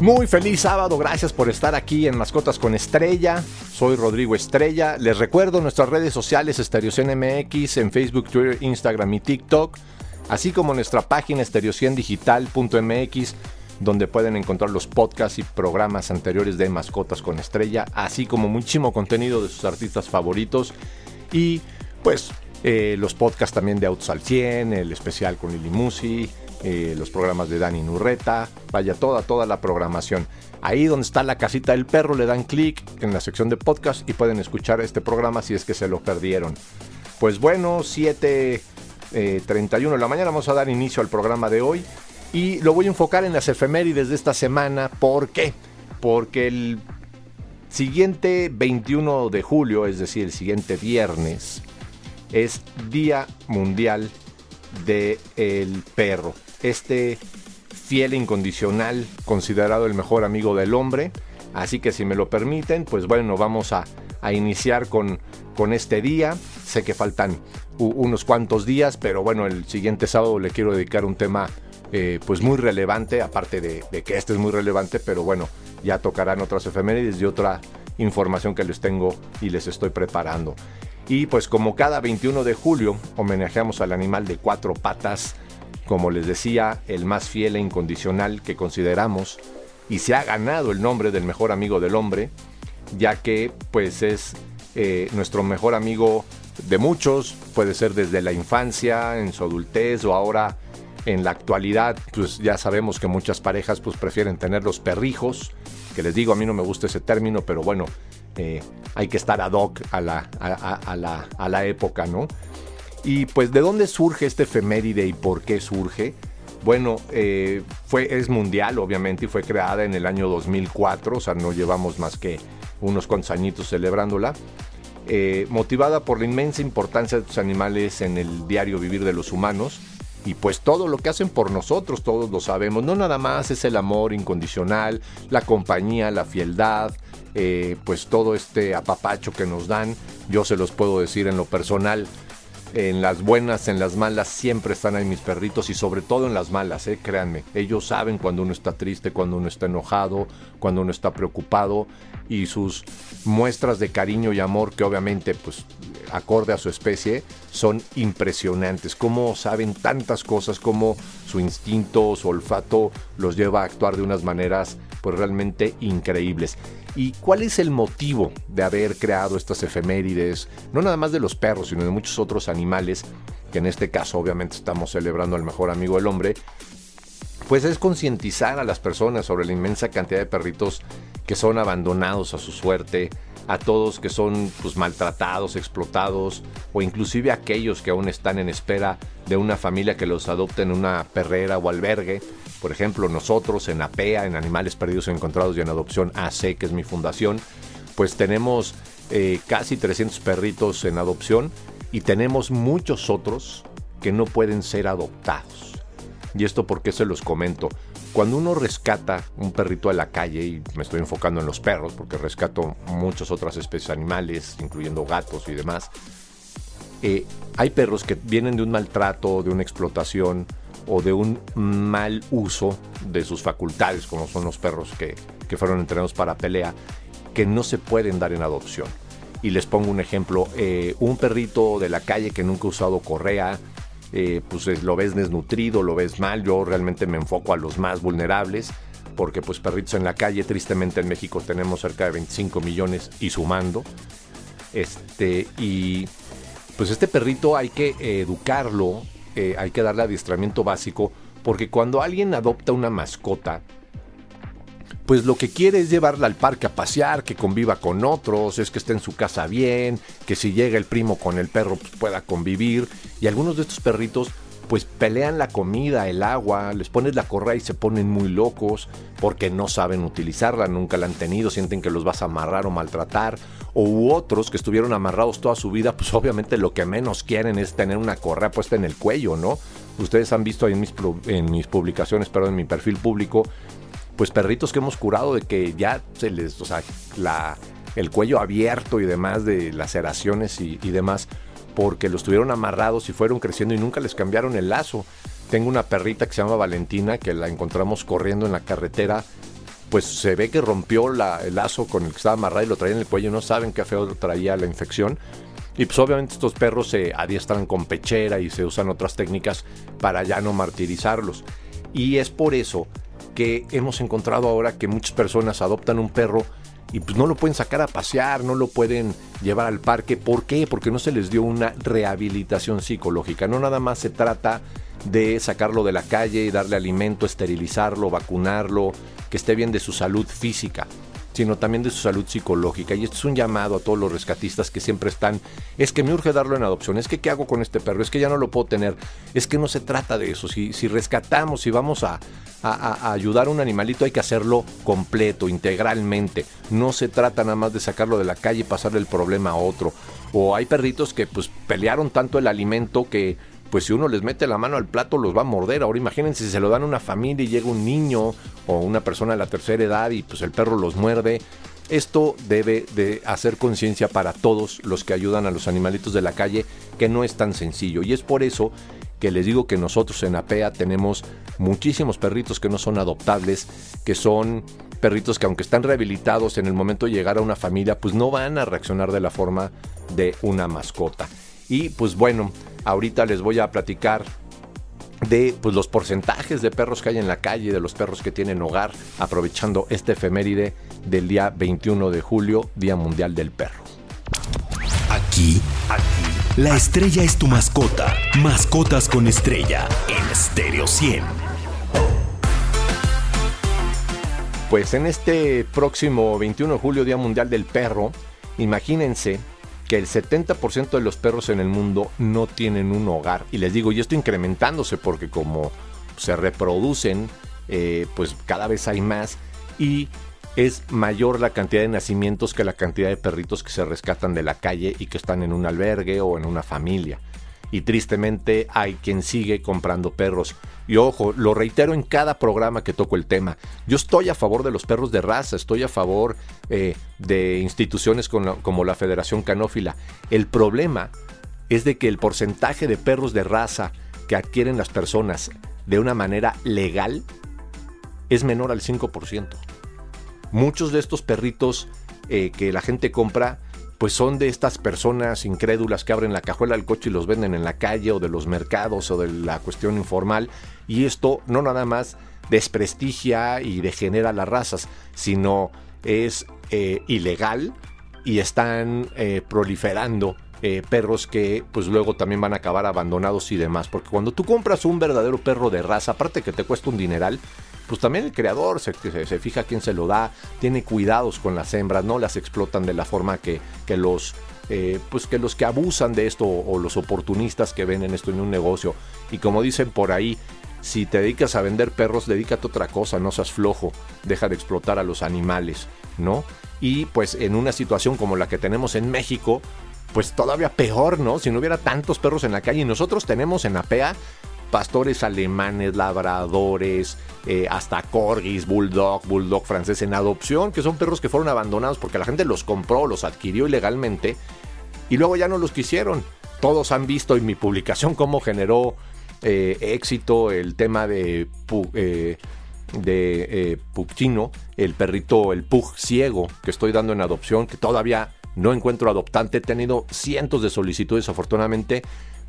Muy feliz sábado, gracias por estar aquí en Mascotas con Estrella. Soy Rodrigo Estrella. Les recuerdo nuestras redes sociales MX en Facebook, Twitter, Instagram y TikTok, así como nuestra página estereociendigital.mx donde pueden encontrar los podcasts y programas anteriores de Mascotas con Estrella, así como muchísimo contenido de sus artistas favoritos y pues eh, los podcasts también de Autos al 100, el especial con Lili Musi, eh, los programas de Dani Nurreta, vaya toda, toda la programación. Ahí donde está la casita del perro le dan clic en la sección de podcast y pueden escuchar este programa si es que se lo perdieron. Pues bueno, 7.31 eh, de la mañana vamos a dar inicio al programa de hoy y lo voy a enfocar en las efemérides de esta semana. ¿Por qué? Porque el siguiente 21 de julio, es decir, el siguiente viernes, es Día Mundial del Perro este fiel incondicional, considerado el mejor amigo del hombre. Así que si me lo permiten, pues bueno, vamos a, iniciar con, con este día. Sé que faltan unos cuantos días, pero bueno, el siguiente sábado le quiero dedicar un tema eh, pues muy relevante, aparte de, de, que este es muy relevante, pero bueno, ya tocarán otras efemérides y otra información que les tengo y les estoy preparando. Y pues como cada 21 de julio homenajeamos al animal de cuatro patas, como les decía, el más fiel e incondicional que consideramos y se ha ganado el nombre del mejor amigo del hombre, ya que pues es eh, nuestro mejor amigo de muchos, puede ser desde la infancia, en su adultez o ahora en la actualidad, pues ya sabemos que muchas parejas pues prefieren tener los perrijos, que les digo, a mí no me gusta ese término, pero bueno, eh, hay que estar ad hoc a la, a, a la época, ¿no? Y pues, ¿de dónde surge este efeméride y por qué surge? Bueno, eh, fue, es mundial, obviamente, y fue creada en el año 2004, o sea, no llevamos más que unos cuantos añitos celebrándola. Eh, motivada por la inmensa importancia de estos animales en el diario vivir de los humanos y pues todo lo que hacen por nosotros, todos lo sabemos, no nada más es el amor incondicional, la compañía, la fieldad, eh, pues todo este apapacho que nos dan, yo se los puedo decir en lo personal, en las buenas, en las malas, siempre están ahí mis perritos y sobre todo en las malas, ¿eh? créanme. Ellos saben cuando uno está triste, cuando uno está enojado, cuando uno está preocupado y sus muestras de cariño y amor que obviamente pues acorde a su especie son impresionantes. Cómo saben tantas cosas, cómo su instinto, su olfato los lleva a actuar de unas maneras pues realmente increíbles. ¿Y cuál es el motivo de haber creado estas efemérides? No nada más de los perros, sino de muchos otros animales, que en este caso obviamente estamos celebrando al mejor amigo del hombre, pues es concientizar a las personas sobre la inmensa cantidad de perritos que son abandonados a su suerte, a todos que son pues, maltratados, explotados, o inclusive aquellos que aún están en espera de una familia que los adopte en una perrera o albergue. Por ejemplo, nosotros en APEA, en Animales Perdidos Encontrados y en Adopción AC, que es mi fundación, pues tenemos eh, casi 300 perritos en adopción y tenemos muchos otros que no pueden ser adoptados. Y esto porque se los comento. Cuando uno rescata un perrito de la calle, y me estoy enfocando en los perros, porque rescato muchas otras especies animales, incluyendo gatos y demás, eh, hay perros que vienen de un maltrato, de una explotación, o de un mal uso de sus facultades, como son los perros que, fueron entrenados para pelea, que no se pueden dar en adopción. Y les pongo un ejemplo, eh, un perrito de la calle que nunca ha usado correa, eh, pues lo ves desnutrido, lo ves mal, yo realmente me enfoco a los más vulnerables, porque pues perritos en la calle, tristemente en México tenemos cerca de 25 millones y sumando. Este, y pues este perrito hay que educarlo, hay que darle adiestramiento básico, porque cuando alguien adopta una mascota, pues lo que quiere es llevarla al parque a pasear, que conviva con otros, es que esté en su casa bien, que si llega el primo con el perro pues pueda convivir. Y algunos de estos perritos pues pelean la comida, el agua, les pones la correa y se ponen muy locos porque no saben utilizarla, nunca la han tenido, sienten que los vas a amarrar o maltratar, o otros que estuvieron amarrados toda su vida, pues obviamente lo que menos quieren es tener una correa puesta en el cuello, ¿no? Ustedes han visto ahí en mis, en mis publicaciones, pero en mi perfil público, pues perritos que hemos curado de que ya se les, o sea, la, el cuello abierto y demás de laceraciones y, y demás, porque los tuvieron amarrados y fueron creciendo y nunca les cambiaron el lazo. Tengo una perrita que se llama Valentina, que la encontramos corriendo en la carretera. Pues se ve que rompió el lazo con el que estaba amarrado y lo traía en el cuello. No saben qué feo traía la infección. Y pues obviamente estos perros se adiestran con pechera y se usan otras técnicas para ya no martirizarlos. Y es por eso que hemos encontrado ahora que muchas personas adoptan un perro y pues no lo pueden sacar a pasear, no lo pueden llevar al parque. ¿Por qué? Porque no se les dio una rehabilitación psicológica. No nada más se trata de sacarlo de la calle y darle alimento, esterilizarlo, vacunarlo, que esté bien de su salud física sino también de su salud psicológica. Y esto es un llamado a todos los rescatistas que siempre están, es que me urge darlo en adopción, es que qué hago con este perro, es que ya no lo puedo tener, es que no se trata de eso. Si, si rescatamos, si vamos a, a, ayudar a un animalito, hay que hacerlo completo, integralmente. No se trata nada más de sacarlo de la calle y pasarle el problema a otro. O hay perritos que pues pelearon tanto el alimento que pues si uno les mete la mano al plato los va a morder. Ahora imagínense si se lo dan a una familia y llega un niño o una persona de la tercera edad y pues el perro los muerde. Esto debe de hacer conciencia para todos los que ayudan a los animalitos de la calle, que no es tan sencillo. Y es por eso que les digo que nosotros en APEA tenemos muchísimos perritos que no son adoptables, que son perritos que aunque están rehabilitados en el momento de llegar a una familia, pues no van a reaccionar de la forma de una mascota. Y pues bueno, ahorita les voy a platicar de pues, los porcentajes de perros que hay en la calle, de los perros que tienen hogar, aprovechando este efeméride del día 21 de julio, Día Mundial del Perro. Aquí, aquí, la estrella es tu mascota. Mascotas con estrella en Stereo 100. Pues en este próximo 21 de julio, Día Mundial del Perro, imagínense que el 70% de los perros en el mundo no tienen un hogar. Y les digo, y esto incrementándose porque como se reproducen, eh, pues cada vez hay más y es mayor la cantidad de nacimientos que la cantidad de perritos que se rescatan de la calle y que están en un albergue o en una familia y tristemente hay quien sigue comprando perros. Y ojo, lo reitero en cada programa que toco el tema. Yo estoy a favor de los perros de raza, estoy a favor eh, de instituciones como la Federación Canófila. El problema es de que el porcentaje de perros de raza que adquieren las personas de una manera legal es menor al 5%. Muchos de estos perritos eh, que la gente compra pues son de estas personas incrédulas que abren la cajuela del coche y los venden en la calle o de los mercados o de la cuestión informal. Y esto no nada más desprestigia y degenera las razas, sino es eh, ilegal y están eh, proliferando eh, perros que pues luego también van a acabar abandonados y demás. Porque cuando tú compras un verdadero perro de raza, aparte que te cuesta un dineral, pues también el creador se, se, fija quién se lo da, tiene cuidados con las hembras, no las explotan de la forma que, que los eh, pues que los que abusan de esto o los oportunistas que ven en esto en un negocio. Y como dicen por ahí, si te dedicas a vender perros, dedícate a otra cosa, no seas flojo, deja de explotar a los animales, ¿no? Y pues en una situación como la que tenemos en México, pues todavía peor, ¿no? Si no hubiera tantos perros en la calle. Y nosotros tenemos en APEA pastores alemanes, labradores, eh, hasta corgis, bulldog, bulldog francés en adopción, que son perros que fueron abandonados porque la gente los compró, los adquirió ilegalmente y luego ya no los quisieron. Todos han visto en mi publicación cómo generó eh, éxito el tema de, eh, de el perrito, el pug ciego que estoy dando en adopción, que todavía no encuentro adoptante. He tenido cientos de solicitudes, afortunadamente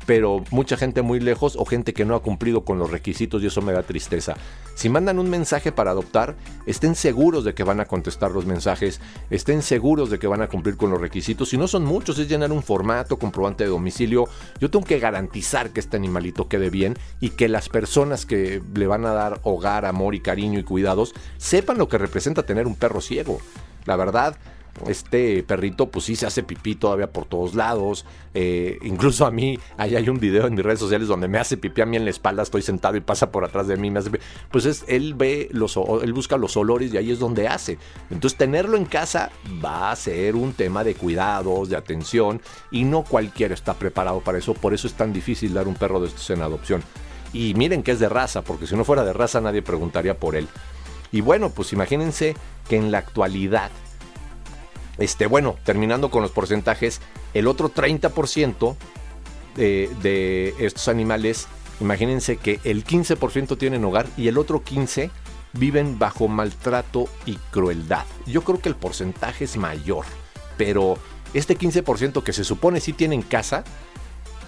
pero mucha gente muy lejos o gente que no ha cumplido con los requisitos y eso me da tristeza. Si mandan un mensaje para adoptar, estén seguros de que van a contestar los mensajes, estén seguros de que van a cumplir con los requisitos. Si no son muchos, es llenar un formato, comprobante de domicilio. Yo tengo que garantizar que este animalito quede bien y que las personas que le van a dar hogar, amor y cariño y cuidados sepan lo que representa tener un perro ciego. La verdad, este perrito pues sí se hace pipí todavía por todos lados. Eh, incluso a mí, ahí hay un video en mis redes sociales donde me hace pipí a mí en la espalda, estoy sentado y pasa por atrás de mí. Me pues es, él ve los, él busca los olores y ahí es donde hace. Entonces tenerlo en casa va a ser un tema de cuidados, de atención y no cualquiera está preparado para eso. Por eso es tan difícil dar un perro de estos en adopción. Y miren que es de raza, porque si no fuera de raza nadie preguntaría por él. Y bueno, pues imagínense que en la actualidad este, bueno, terminando con los porcentajes, el otro 30% de, de estos animales, imagínense que el 15% tienen hogar y el otro 15% viven bajo maltrato y crueldad. Yo creo que el porcentaje es mayor, pero este 15% que se supone sí tienen casa,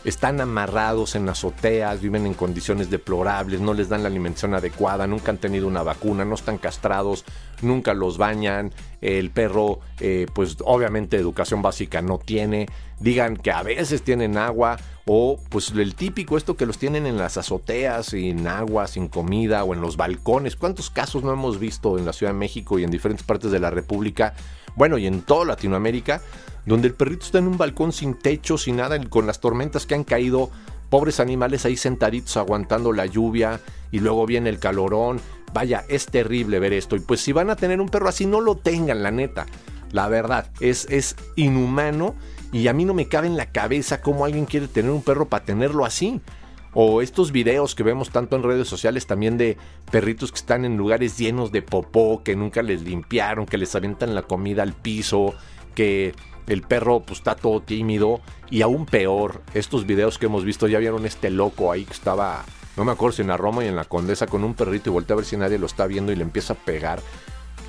están amarrados en azoteas, viven en condiciones deplorables, no les dan la alimentación adecuada, nunca han tenido una vacuna, no están castrados, nunca los bañan, el perro eh, pues obviamente educación básica no tiene, digan que a veces tienen agua o pues el típico esto que los tienen en las azoteas, sin agua, sin comida o en los balcones. ¿Cuántos casos no hemos visto en la Ciudad de México y en diferentes partes de la República? Bueno, y en toda Latinoamérica donde el perrito está en un balcón sin techo, sin nada, con las tormentas que han caído, pobres animales ahí sentaditos aguantando la lluvia y luego viene el calorón. Vaya, es terrible ver esto. Y pues si van a tener un perro así, no lo tengan, la neta. La verdad, es, es inhumano y a mí no me cabe en la cabeza cómo alguien quiere tener un perro para tenerlo así. O estos videos que vemos tanto en redes sociales también de perritos que están en lugares llenos de popó, que nunca les limpiaron, que les avientan la comida al piso, que el perro pues está todo tímido y aún peor, estos videos que hemos visto, ya vieron este loco ahí que estaba, no me acuerdo si en la Roma y en la Condesa con un perrito y voltea a ver si nadie lo está viendo y le empieza a pegar.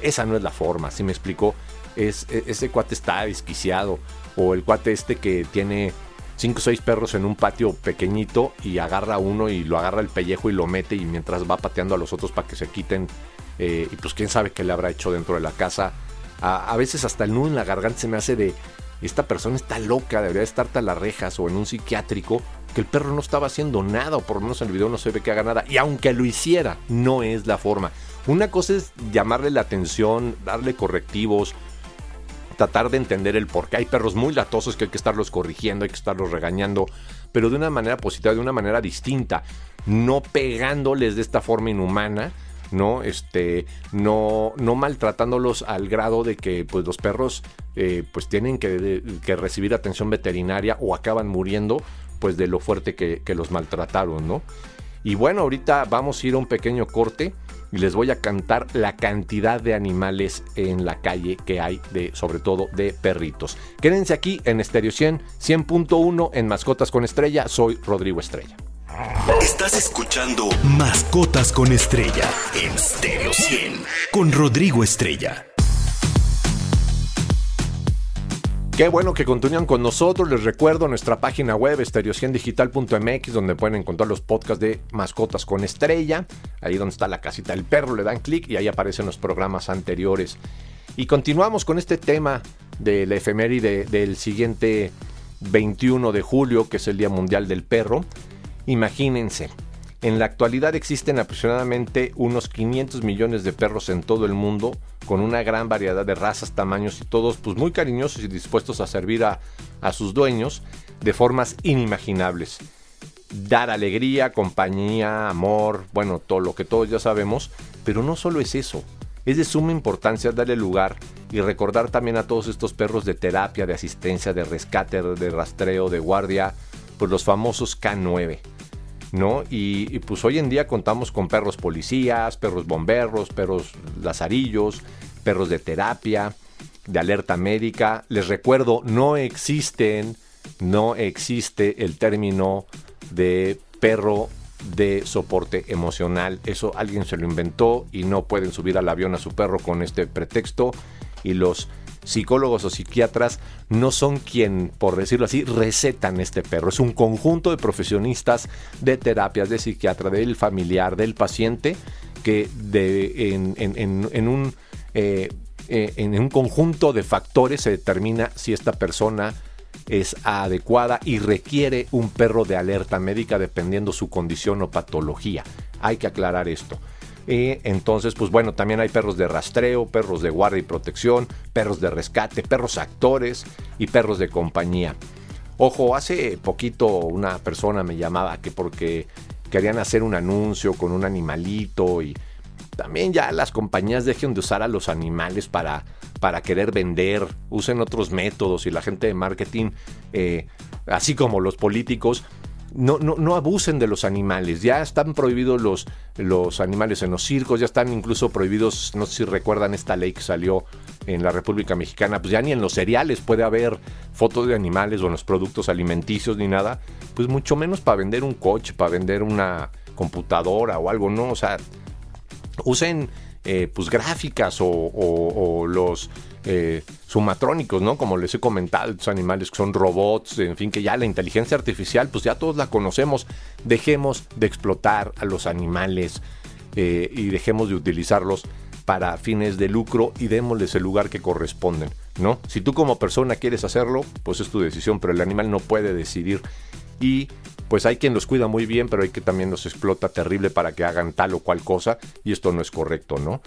Esa no es la forma, si me explicó, es, e, ese cuate está desquiciado. O el cuate este que tiene cinco o seis perros en un patio pequeñito y agarra uno y lo agarra el pellejo y lo mete y mientras va pateando a los otros para que se quiten eh, y pues quién sabe qué le habrá hecho dentro de la casa. A, veces hasta el nudo en la garganta se me hace de, esta persona está loca, debería estar a las rejas o en un psiquiátrico, que el perro no estaba haciendo nada, o por lo menos en el video no se ve que haga nada, y aunque lo hiciera, no es la forma. Una cosa es llamarle la atención, darle correctivos, tratar de entender el por qué. Hay perros muy latosos que hay que estarlos corrigiendo, hay que estarlos regañando, pero de una manera positiva, de una manera distinta, no pegándoles de esta forma inhumana ¿no? Este, no, no maltratándolos al grado de que pues, los perros eh, pues tienen que, recibir atención veterinaria o acaban muriendo pues de lo fuerte que, los maltrataron, ¿no? Y bueno, ahorita vamos a ir a un pequeño corte y les voy a cantar la cantidad de animales en la calle que hay, de, sobre todo de perritos. Quédense aquí en Stereo 100, 100.1 en Mascotas con Estrella. Soy Rodrigo Estrella. Estás escuchando Mascotas con Estrella en Stereo 100 con Rodrigo Estrella. Qué bueno que continúan con nosotros. Les recuerdo nuestra página web estereociendigital.mx donde pueden encontrar los podcasts de Mascotas con Estrella. Ahí donde está la casita del perro, le dan clic y ahí aparecen los programas anteriores. Y continuamos con este tema de la efeméride del siguiente 21 de julio, que es el Día Mundial del Perro. Imagínense, en la actualidad existen aproximadamente unos 500 millones de perros en todo el mundo, con una gran variedad de razas, tamaños y todos pues muy cariñosos y dispuestos a servir a, a sus dueños de formas inimaginables. Dar alegría, compañía, amor, bueno, todo lo que todos ya sabemos, pero no solo es eso. Es de suma importancia darle lugar y recordar también a todos estos perros de terapia, de asistencia, de rescate, de rastreo, de guardia, pues los famosos K9 ¿no? Y, pues hoy en día contamos con perros policías, perros bomberos, perros lazarillos, perros de terapia, de alerta médica. Les recuerdo, no existen, no existe el término de perro de soporte emocional. Eso alguien se lo inventó y no pueden subir al avión a su perro con este pretexto. Y los psicólogos o psiquiatras no son quien, por decirlo así, recetan este perro. Es un conjunto de profesionistas de terapias, de psiquiatra, del familiar, del paciente, que en, un, eh, eh, en un conjunto de factores se determina si esta persona es adecuada y requiere un perro de alerta médica dependiendo su condición o patología. Hay que aclarar esto. Y entonces, pues bueno, también hay perros de rastreo, perros de guardia y protección, perros de rescate, perros actores y perros de compañía. Ojo, hace poquito una persona me llamaba que porque querían hacer un anuncio con un animalito y también ya las compañías dejen de usar a los animales para, para querer vender, usen otros métodos y la gente de marketing, eh, así como los políticos, no, no, no, abusen de los animales. Ya están prohibidos los, los animales en los circos, ya están incluso prohibidos, no sé si recuerdan esta ley que salió en la República Mexicana, pues ya ni en los cereales puede haber fotos de animales o en los productos alimenticios ni nada, pues mucho menos para vender un coche, para vender una computadora o algo, ¿no? O sea, usen eh, pues gráficas o, los eh, sumatrónicos, ¿no? Como les he comentado, estos animales que son robots, en fin, que ya la inteligencia artificial, pues ya todos la conocemos. Dejemos de explotar a los animales eh, y dejemos de utilizarlos para fines de lucro y démosles el lugar que corresponden, ¿no? Si tú como persona quieres hacerlo, pues es tu decisión, pero el animal no puede decidir y pues hay quien los cuida muy bien, pero hay que también los explota terrible para que hagan tal o cual cosa y esto no es correcto, ¿no?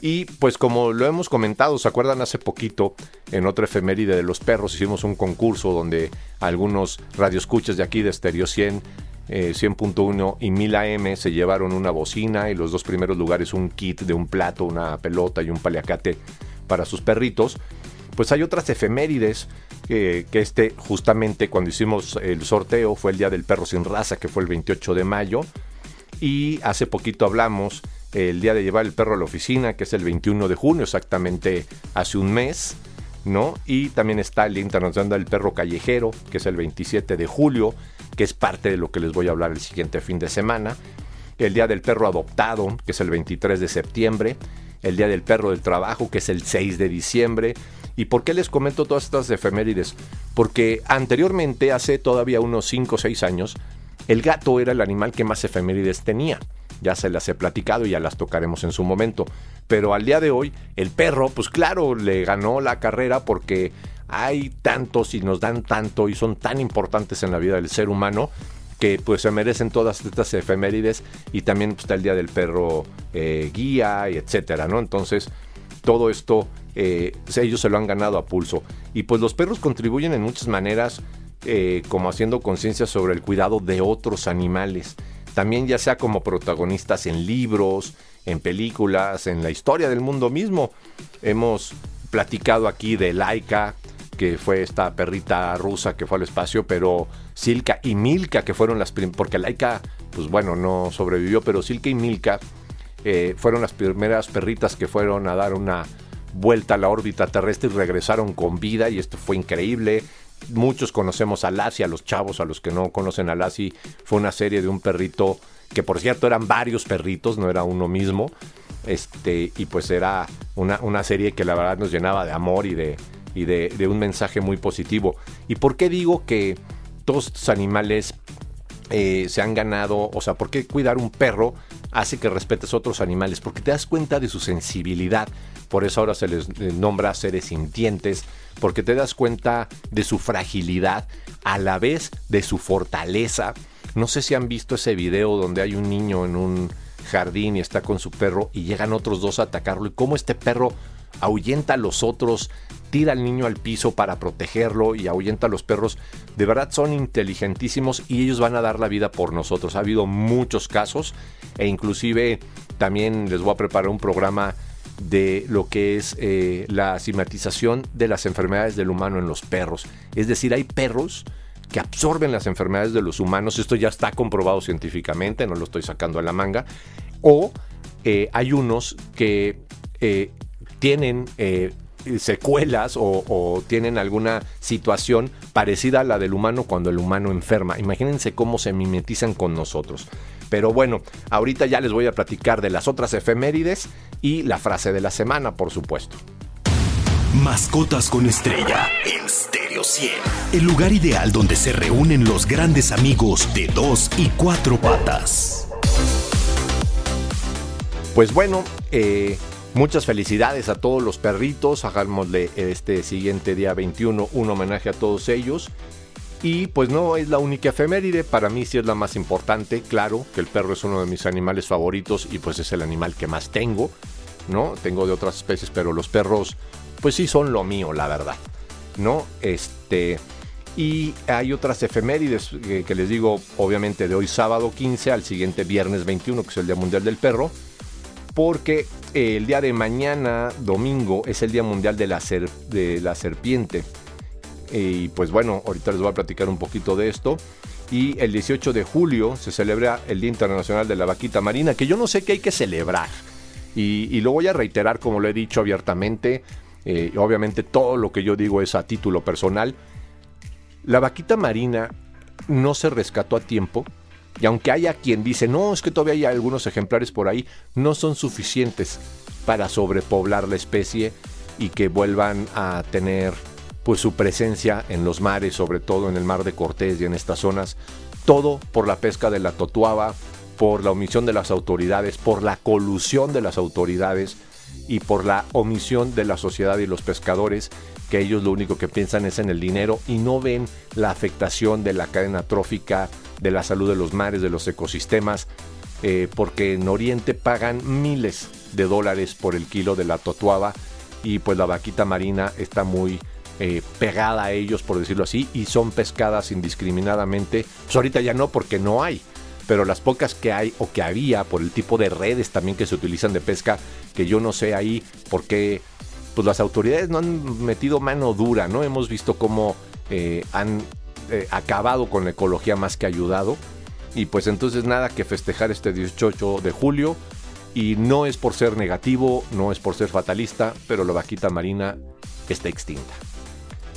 Y pues como lo hemos comentado, ¿se acuerdan hace poquito en otra efeméride de los perros hicimos un concurso donde algunos radioescuchas de aquí de Stereo 100 100.1 eh, y 1000 AM se llevaron una bocina y los dos primeros lugares un kit de un plato, una pelota y un paliacate para sus perritos. Pues hay otras efemérides que este justamente cuando hicimos el sorteo fue el Día del Perro Sin Raza, que fue el 28 de mayo. Y hace poquito hablamos el día de llevar el perro a la oficina, que es el 21 de junio, exactamente hace un mes. ¿no? Y también está el Día Internacional del Perro Callejero, que es el 27 de julio, que es parte de lo que les voy a hablar el siguiente fin de semana. El Día del Perro Adoptado, que es el 23 de septiembre. El Día del Perro del Trabajo, que es el 6 de diciembre. ¿Y por qué les comento todas estas efemérides? Porque anteriormente, hace todavía unos 5 o 6 años, el gato era el animal que más efemérides tenía. Ya se las he platicado y ya las tocaremos en su momento. Pero al día de hoy, el perro, pues claro, le ganó la carrera porque hay tantos y nos dan tanto y son tan importantes en la vida del ser humano que pues se merecen todas estas efemérides y también pues, está el día del perro eh, guía y etcétera, ¿no? Entonces, todo esto eh, ellos se lo han ganado a pulso. Y pues los perros contribuyen en muchas maneras, eh, como haciendo conciencia sobre el cuidado de otros animales. También ya sea como protagonistas en libros, en películas, en la historia del mundo mismo. Hemos platicado aquí de Laika, que fue esta perrita rusa que fue al espacio, pero Silka y Milka, que fueron las primeras, porque Laika, pues bueno, no sobrevivió, pero Silka y Milka eh, fueron las primeras perritas que fueron a dar una vuelta a la órbita terrestre y regresaron con vida y esto fue increíble. Muchos conocemos a Lassie, a los chavos, a los que no conocen a Lassie, fue una serie de un perrito que por cierto eran varios perritos, no era uno mismo. Este, y pues era una, serie que la verdad nos llenaba de amor y de, y de, un mensaje muy positivo. ¿Y por qué digo que todos estos animales eh, se han ganado? O sea, ¿por qué cuidar un perro hace que respetes otros animales? Porque te das cuenta de su sensibilidad por eso ahora se les nombra seres sintientes, porque te das cuenta de su fragilidad, a la vez de su fortaleza. No sé si han visto ese video donde hay un niño en un jardín y está con su perro y llegan otros dos a atacarlo y cómo este perro ahuyenta a los otros, tira al niño al piso para protegerlo y ahuyenta a los perros. De verdad son inteligentísimos y ellos van a dar la vida por nosotros. Ha habido muchos casos e inclusive también les voy a preparar un programa de lo que es eh, la simatización de las enfermedades del humano en los perros. Es decir, hay perros que absorben las enfermedades de los humanos, esto ya está comprobado científicamente, no lo estoy sacando a la manga, o eh, hay unos que eh, tienen secuelas o, o, tienen alguna situación parecida a la del humano cuando el humano enferma. Imagínense cómo se mimetizan con nosotros. Pero bueno, ahorita ya les voy a platicar de las otras efemérides y la frase de la semana, por supuesto. Mascotas con estrella en Stereo 100. El lugar ideal donde se reúnen los grandes amigos de dos y cuatro patas. Pues bueno, eh, muchas felicidades a todos los perritos. Hagámosle este siguiente día 21 un homenaje a todos ellos. Y pues no es la única efeméride, para mí sí es la más importante, claro, que el perro es uno de mis animales favoritos y pues es el animal que más tengo, ¿no? Tengo de otras especies, pero los perros pues sí son lo mío, la verdad, ¿no? Este... Y hay otras efemérides que, les digo, obviamente de hoy sábado 15 al siguiente viernes 21, que es el Día Mundial del Perro, porque el día de mañana, domingo, es el Día Mundial de la, Serpiente. Y pues bueno, ahorita les voy a platicar un poquito de esto. Y el 18 de julio se celebra el Día Internacional de la Vaquita Marina, que yo no sé qué hay que celebrar. Y, lo voy a reiterar como lo he dicho abiertamente. Eh, obviamente todo lo que yo digo es a título personal. La vaquita marina no se rescató a tiempo. Y aunque haya quien dice, no, es que todavía hay algunos ejemplares por ahí, no son suficientes para sobrepoblar la especie y que vuelvan a tener pues su presencia en los mares, sobre todo en el mar de Cortés y en estas zonas, todo por la pesca de la totuaba, por la omisión de las autoridades, por la colusión de las autoridades y por la omisión de la sociedad y los pescadores, que ellos lo único que piensan es en el dinero y no ven la afectación de la cadena trófica, de la salud de los mares, de los ecosistemas, eh, porque en Oriente pagan miles de dólares por el kilo de la totuaba y pues la vaquita marina está muy eh, pegada a ellos, por decirlo así, y son pescadas indiscriminadamente. Pues ahorita ya no, porque no hay. Pero las pocas que hay o que había por el tipo de redes también que se utilizan de pesca, que yo no sé ahí por qué pues las autoridades no han metido mano dura, ¿no? Hemos visto cómo eh, han eh, acabado con la ecología más que ayudado. Y pues entonces nada que festejar este 18 de julio. Y no es por ser negativo, no es por ser fatalista, pero la vaquita marina está extinta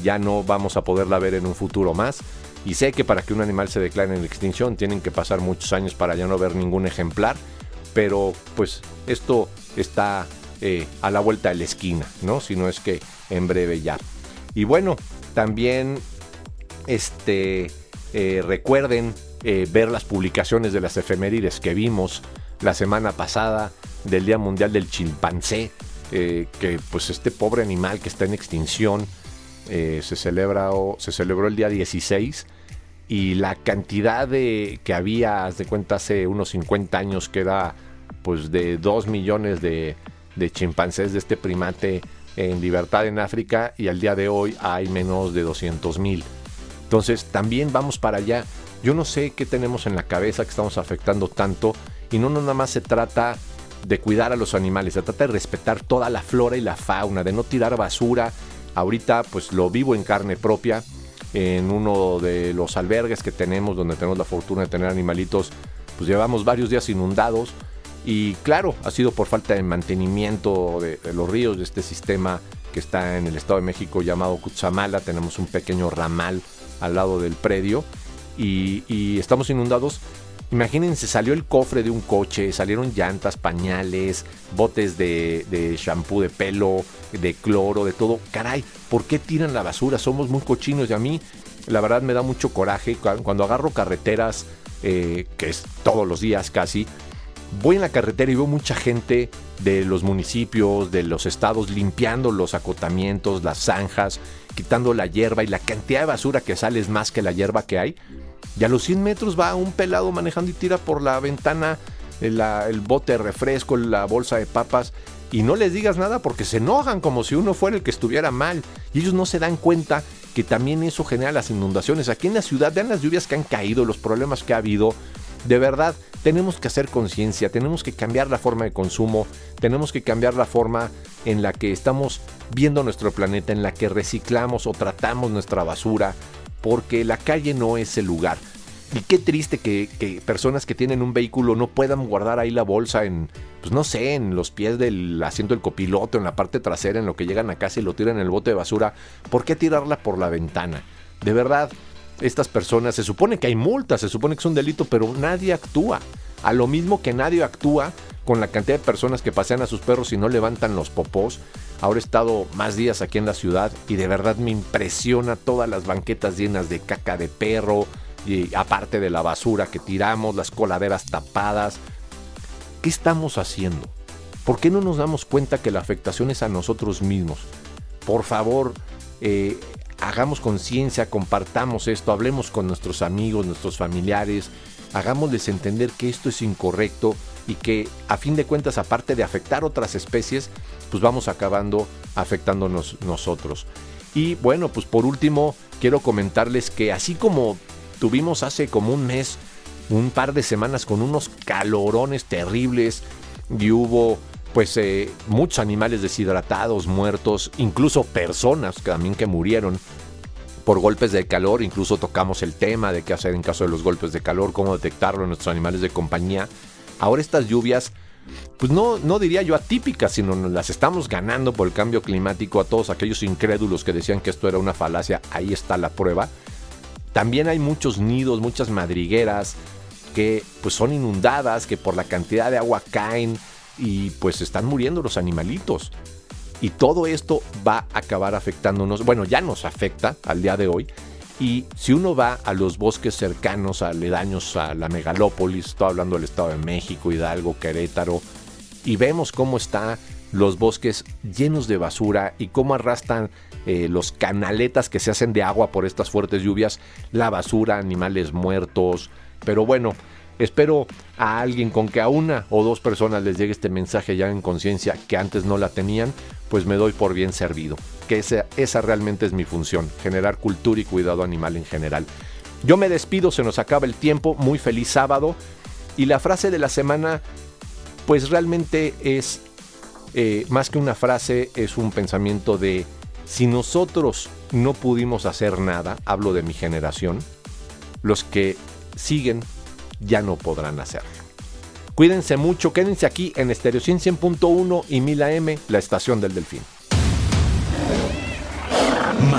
ya no vamos a poderla ver en un futuro más. Y sé que para que un animal se declare en extinción tienen que pasar muchos años para ya no ver ningún ejemplar, pero pues esto está eh, a la vuelta de la esquina, ¿no? Si no es que en breve ya. Y bueno, también este, eh, recuerden eh, ver las publicaciones de las efemérides que vimos la semana pasada del Día Mundial del Chimpancé, que pues este pobre animal que está en extinción, eh, se, celebra, se celebró el día 16 y la cantidad de que había, de cuenta, hace unos 50 años que era pues de 2 millones de, chimpancés de este primate en libertad en África y al día de hoy hay menos de 200 mil. Entonces también vamos para allá. Yo no sé qué tenemos en la cabeza que estamos afectando tanto y no, no nada más se trata de cuidar a los animales, se trata de respetar toda la flora y la fauna, de no tirar basura, Ahorita pues lo vivo en carne propia en uno de los albergues que tenemos donde tenemos la fortuna de tener animalitos, pues llevamos varios días inundados. Y claro, ha sido por falta de mantenimiento de, los ríos de este sistema que está en el Estado de México llamado Cutzamala, tenemos un pequeño ramal al lado del predio y, estamos inundados Imagínense, salió el cofre de un coche, salieron llantas, pañales, botes de, de shampoo de pelo, de cloro, de todo. Caray, ¿por qué tiran la basura? Somos muy cochinos y a mí la verdad me da mucho coraje cuando agarro carreteras, eh, que es todos los días casi, voy en la carretera y veo mucha gente de los municipios, de los estados, limpiando los acotamientos, las zanjas, quitando la hierba y la cantidad de basura que sale es más que la hierba que hay. Y a los 100 metros va un pelado manejando y tira por la ventana el, el bote de refresco, la bolsa de papas. Y no les digas nada porque se enojan como si uno fuera el que estuviera mal. Y ellos no se dan cuenta que también eso genera las inundaciones. Aquí en la ciudad, vean las lluvias que han caído, los problemas que ha habido. De verdad, tenemos que hacer conciencia, tenemos que cambiar la forma de consumo, tenemos que cambiar la forma en la que estamos viendo nuestro planeta, en la que reciclamos o tratamos nuestra basura, porque la calle no es el lugar. Y qué triste que, personas que tienen un vehículo no puedan guardar ahí la bolsa en, pues no sé, en los pies del asiento del copiloto, en la parte trasera, en lo que llegan a casa y lo tiran en el bote de basura. ¿Por qué tirarla por la ventana? De verdad, estas personas, se supone que hay multas, se supone que es un delito, pero nadie actúa. A lo mismo que nadie actúa con la cantidad de personas que pasean a sus perros y no levantan los popós. Ahora he estado más días aquí en la ciudad y de verdad me impresiona todas las banquetas llenas de caca de perro y aparte de la basura que tiramos, las coladeras tapadas. ¿Qué estamos haciendo? ¿Por qué no nos damos cuenta que la afectación es a nosotros mismos? Por favor, eh, hagamos conciencia, compartamos esto, hablemos con nuestros amigos, nuestros familiares, hagámosles entender que esto es incorrecto y que a fin de cuentas, aparte de afectar otras especies, pues vamos acabando afectándonos nosotros. Y bueno, pues por último, quiero comentarles que así como tuvimos hace como un mes, un par de semanas con unos calorones terribles y hubo pues eh, muchos animales deshidratados, muertos, incluso personas también que murieron por golpes de calor, incluso tocamos el tema de qué hacer en caso de los golpes de calor, cómo detectarlo en nuestros animales de compañía. Ahora estas lluvias, pues no, no diría yo atípicas, sino nos las estamos ganando por el cambio climático a todos aquellos incrédulos que decían que esto era una falacia, ahí está la prueba. También hay muchos nidos, muchas madrigueras que pues son inundadas, que por la cantidad de agua caen, y pues están muriendo los animalitos. Y todo esto va a acabar afectándonos, bueno, ya nos afecta al día de hoy. Y si uno va a los bosques cercanos, aledaños a la megalópolis, estoy hablando del Estado de México, Hidalgo, Querétaro, y vemos cómo están los bosques llenos de basura y cómo arrastran eh, los canaletas que se hacen de agua por estas fuertes lluvias, la basura, animales muertos. Pero bueno, Espero a alguien con que a una o dos personas les llegue este mensaje ya en conciencia que antes no la tenían, pues me doy por bien servido. Que esa, esa realmente es mi función, generar cultura y cuidado animal en general. Yo me despido, se nos acaba el tiempo, muy feliz sábado. Y la frase de la semana, pues realmente es, eh, más que una frase, es un pensamiento de, si nosotros no pudimos hacer nada, hablo de mi generación, los que siguen ya no podrán hacerlo. Cuídense mucho, quédense aquí en Estéreo 100.1 y 1000 AM, la estación del Delfín.